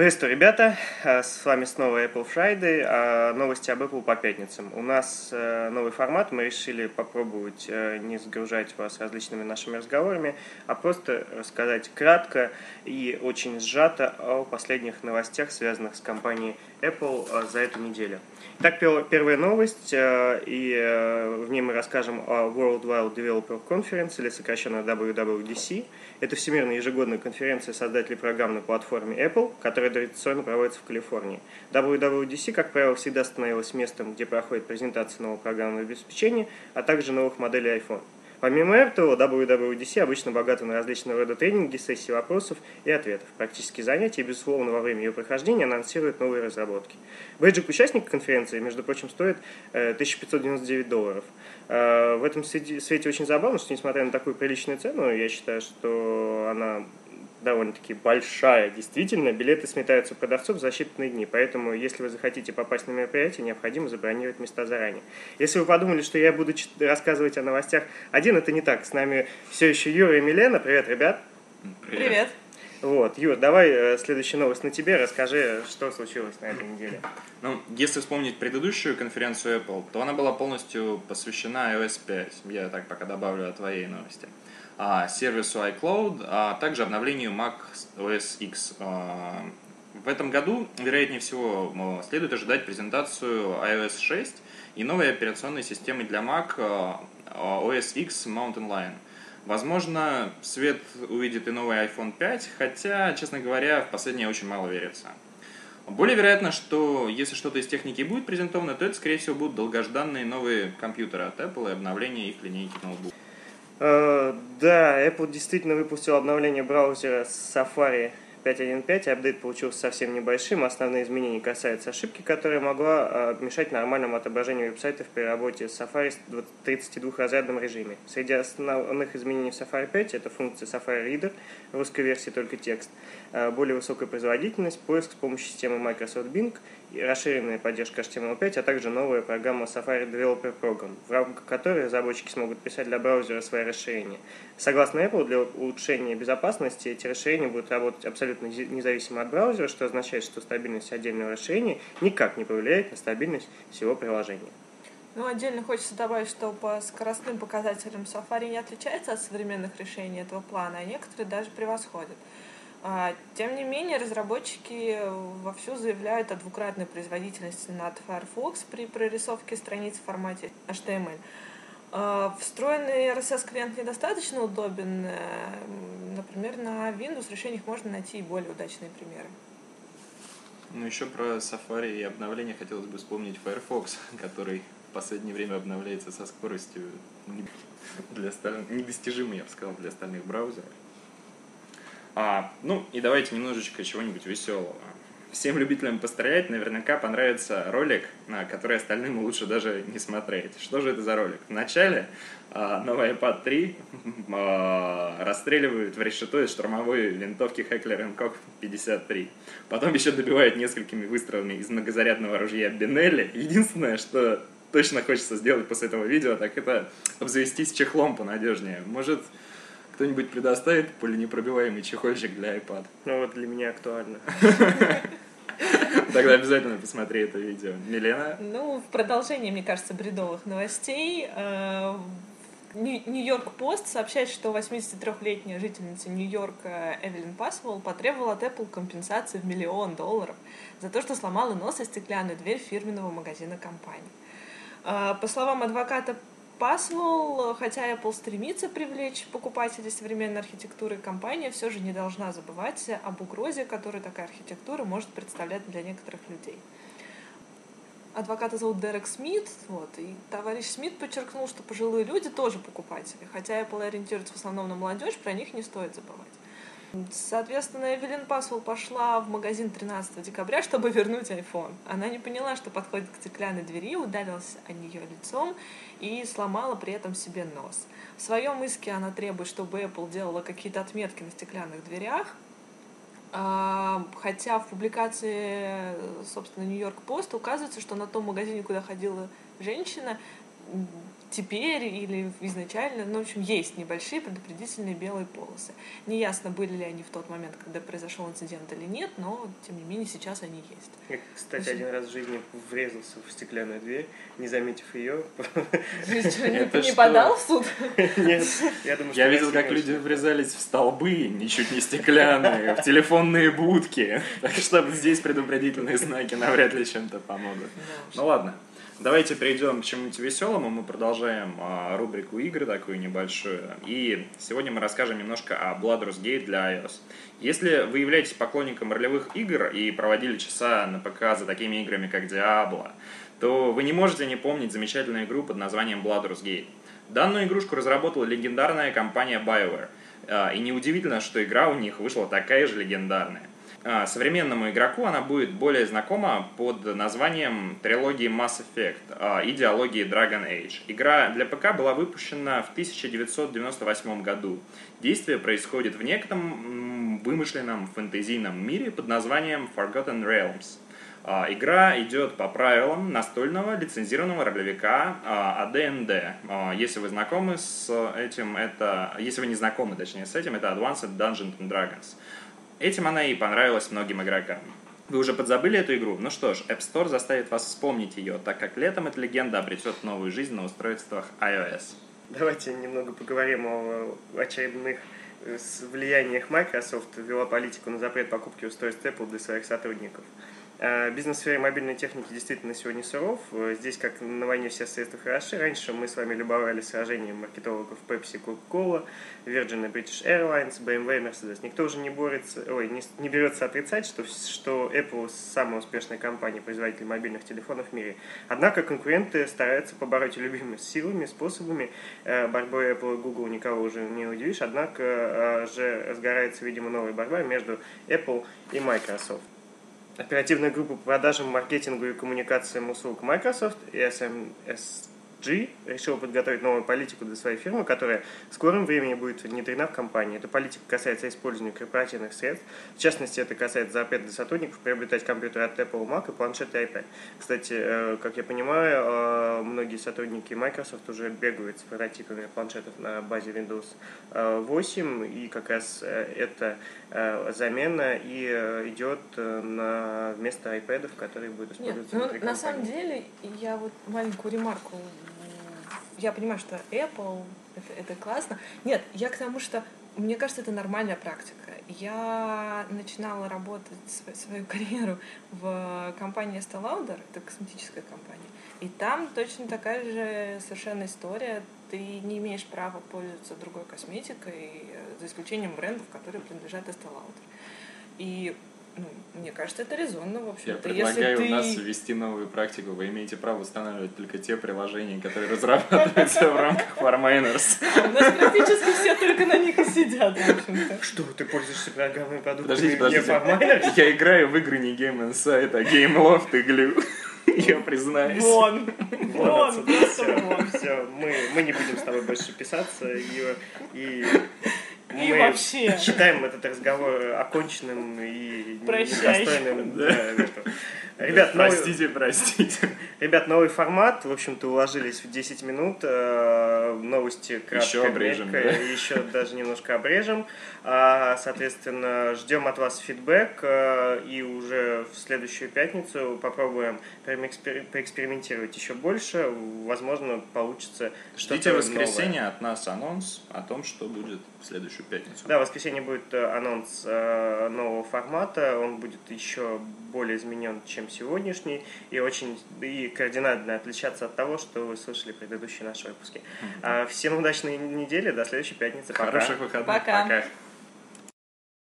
Приветствую, ребята! Э, с вами снова Apple Friday, а новости об Apple по пятницам. У нас э, новый формат, мы решили попробовать э, не загружать вас различными нашими разговорами, а просто рассказать кратко и очень сжато о последних новостях, связанных с компанией Apple за эту неделю. Итак, первая новость, и в ней мы расскажем о World Wide Developer Conference, или сокращенно WWDC. Это всемирная ежегодная конференция создателей программ на платформе Apple, которая традиционно проводится в Калифорнии. WWDC, как правило, всегда становилась местом, где проходит презентация нового программного обеспечения, а также новых моделей iPhone. Помимо этого, WWDC обычно богата на различного рода тренинги, сессии вопросов и ответов. Практические занятия и, безусловно, во время ее прохождения анонсируют новые разработки. Бейджик участника конференции, между прочим, стоит 1599 э, долларов. Э, в этом свете очень забавно, что, несмотря на такую приличную цену, я считаю, что она довольно-таки большая. Действительно, билеты сметаются у продавцов за считанные дни, поэтому если вы захотите попасть на мероприятие, необходимо забронировать места заранее. Если вы подумали, что я буду рассказывать о новостях один, это не так. С нами все еще Юра и Милена. Привет, ребят. Привет. Привет. Вот, Юр, давай э, следующая новость на тебе, расскажи, что случилось на этой неделе. Ну, если вспомнить предыдущую конференцию Apple, то она была полностью посвящена iOS 5. Я так пока добавлю о твоей новости. А, сервису iCloud, а также обновлению Mac OS X. А, в этом году, вероятнее всего, следует ожидать презентацию iOS 6 и новой операционной системы для Mac OS X Mountain Lion. Возможно, свет увидит и новый iPhone 5, хотя, честно говоря, в последнее очень мало верится. Более вероятно, что если что-то из техники будет презентовано, то это, скорее всего, будут долгожданные новые компьютеры от Apple и обновление их линейки ноутбуков. Э, да, Apple действительно выпустил обновление браузера Safari 5.1.5, апдейт получился совсем небольшим. Основные изменения касаются ошибки, которая могла э, мешать нормальному отображению веб-сайтов при работе с Safari в 32-разрядном режиме. Среди основных изменений в Safari 5 это функция Safari Reader, в русской версии только текст, э, более высокая производительность, поиск с помощью системы Microsoft Bing, расширенная поддержка HTML5, а также новая программа Safari Developer Program, в рамках которой разработчики смогут писать для браузера свои расширения. Согласно Apple, для улучшения безопасности эти расширения будут работать абсолютно абсолютно независимо от браузера, что означает, что стабильность отдельного расширения никак не повлияет на стабильность всего приложения. Ну, отдельно хочется добавить, что по скоростным показателям Safari не отличается от современных решений этого плана, а некоторые даже превосходят. А, тем не менее, разработчики вовсю заявляют о двукратной производительности над Firefox при прорисовке страниц в формате HTML. А, встроенный RSS-клиент недостаточно удобен. Э, например, на Windows решениях можно найти и более удачные примеры. Ну, еще про Safari и обновление хотелось бы вспомнить Firefox, который в последнее время обновляется со скоростью для остальных, недостижимой, я бы сказал, для остальных браузеров. А, ну, и давайте немножечко чего-нибудь веселого. Всем любителям пострелять наверняка понравится ролик, который остальным лучше даже не смотреть. Что же это за ролик? Вначале а, новый iPad 3 а, расстреливают в решето из штурмовой винтовки Heckler Koch 53. Потом еще добивают несколькими выстрелами из многозарядного ружья Бенелли. Единственное, что точно хочется сделать после этого видео, так это обзавестись чехлом понадежнее. Может, кто-нибудь предоставит пуленепробиваемый чехольчик для iPad? Ну вот для меня актуально. Тогда обязательно посмотри это видео. Милена? Ну, в продолжении, мне кажется, бредовых новостей. Э, Нью-Йорк Пост сообщает, что 83-летняя жительница Нью-Йорка Эвелин Пасвелл потребовала от Apple компенсации в миллион долларов за то, что сломала нос и стеклянную дверь фирменного магазина компании. Э, по словам адвоката Passwell, хотя Apple стремится привлечь покупателей современной архитектуры, компания все же не должна забывать об угрозе, которую такая архитектура может представлять для некоторых людей. Адвоката зовут Дерек Смит, вот, и товарищ Смит подчеркнул, что пожилые люди тоже покупатели, хотя Apple ориентируется в основном на молодежь, про них не стоит забывать. Соответственно, Эвелин Пасвелл пошла в магазин 13 декабря, чтобы вернуть iPhone. Она не поняла, что подходит к стеклянной двери, ударилась о нее лицом и сломала при этом себе нос. В своем иске она требует, чтобы Apple делала какие-то отметки на стеклянных дверях, а, Хотя в публикации, собственно, Нью-Йорк Пост указывается, что на том магазине, куда ходила женщина, теперь или изначально, ну, в общем, есть небольшие предупредительные белые полосы. Неясно, были ли они в тот момент, когда произошел инцидент или нет, но, тем не менее, сейчас они есть. Я, кстати, один раз в жизни врезался в стеклянную дверь, не заметив ее. Не подал в суд? Нет, я думаю, Я видел, как люди врезались в столбы, ничуть не стеклянные, в телефонные будки. Так что здесь предупредительные знаки навряд ли чем-то помогут. Ну ладно. Давайте перейдем к чему-нибудь веселому. Мы продолжаем а, рубрику игры такую небольшую. И сегодня мы расскажем немножко о Bladrus Gate для iOS. Если вы являетесь поклонником ролевых игр и проводили часа на ПК за такими играми, как Diablo, то вы не можете не помнить замечательную игру под названием Bladrus Gate. Данную игрушку разработала легендарная компания BioWare. А, и неудивительно, что игра у них вышла такая же легендарная. А, современному игроку она будет более знакома под названием трилогии Mass Effect а, идеологии Dragon Age. Игра для ПК была выпущена в 1998 году. Действие происходит в некотором вымышленном фэнтезийном мире под названием Forgotten Realms. А, игра идет по правилам настольного лицензированного ролевика AD&D. Если вы знакомы с этим, это... Если вы не знакомы, точнее, с этим, это Advanced Dungeons and Dragons. Этим она и понравилась многим игрокам. Вы уже подзабыли эту игру? Ну что ж, App Store заставит вас вспомнить ее, так как летом эта легенда обретет новую жизнь на устройствах iOS. Давайте немного поговорим о очередных э, влияниях Microsoft ввела политику на запрет покупки устройств Apple для своих сотрудников. Э, бизнес в сфере мобильной техники действительно сегодня суров. Э, здесь, как на войне, все средства хороши. Раньше мы с вами любовались сражением маркетологов Pepsi, Coca-Cola, Virgin и British Airlines, BMW Mercedes. Никто уже не борется, ой, не, не берется отрицать, что, что Apple самая успешная компания, производитель мобильных телефонов в мире. Однако конкуренты стараются побороть любимыми силами, способами. Э, борьбой Apple и Google никого уже не удивишь, однако же разгорается, видимо, новая борьба между Apple и Microsoft. Оперативная группа по продажам, маркетингу и коммуникациям услуг Microsoft, ESMS G решил подготовить новую политику для своей фирмы, которая в скором времени будет внедрена в компании. Эта политика касается использования корпоративных средств. В частности, это касается запрета для сотрудников приобретать компьютеры от Apple, Mac и планшеты iPad. Кстати, э, как я понимаю, э, многие сотрудники Microsoft уже бегают с прототипами планшетов на базе Windows 8, э, и как раз эта замена и идет на вместо iPad, которые будут использоваться Нет, ну, на самом деле, я вот маленькую ремарку я понимаю, что Apple это, это классно. Нет, я к тому, что мне кажется, это нормальная практика. Я начинала работать свою карьеру в компании Estee Lauder, это косметическая компания, и там точно такая же совершенно история. Ты не имеешь права пользоваться другой косметикой, э, за исключением брендов, которые принадлежат Estee Lauder. И ну, мне кажется, это резонно, в общем Я предлагаю ты... у нас ввести новую практику. Вы имеете право устанавливать только те приложения, которые разрабатываются в рамках Farminers. У нас практически все только на них и сидят, в общем-то. Что, ты пользуешься программой продуктами подождите, подождите. Farminers? Я играю в игры не Game Insight, а Game Loft и Glue. Я признаюсь. Вон. Вон, все, вон. Все, мы, мы не будем с тобой больше писаться. И, и и мы вообще. считаем этот разговор оконченным и недостойным. Да. Ребят, простите, новый... простите. Ребят, новый формат. В общем-то, уложились в 10 минут. Э, новости кратко, еще обрежем, да? еще даже немножко обрежем. А, соответственно, ждем от вас фидбэк. Э, и уже в следующую пятницу попробуем поэкспериментировать еще больше. Возможно, получится что-то Ждите воскресенье от нас анонс о том, что будет в следующую пятницу. Да, в воскресенье будет э, анонс нового формата. Он будет еще более изменен, чем сегодняшний, и очень и кардинально отличаться от того, что вы слышали в предыдущие наши выпуски. Mm-hmm. Всем удачной недели, до следующей пятницы. Хороших выходных. Пока. Пока.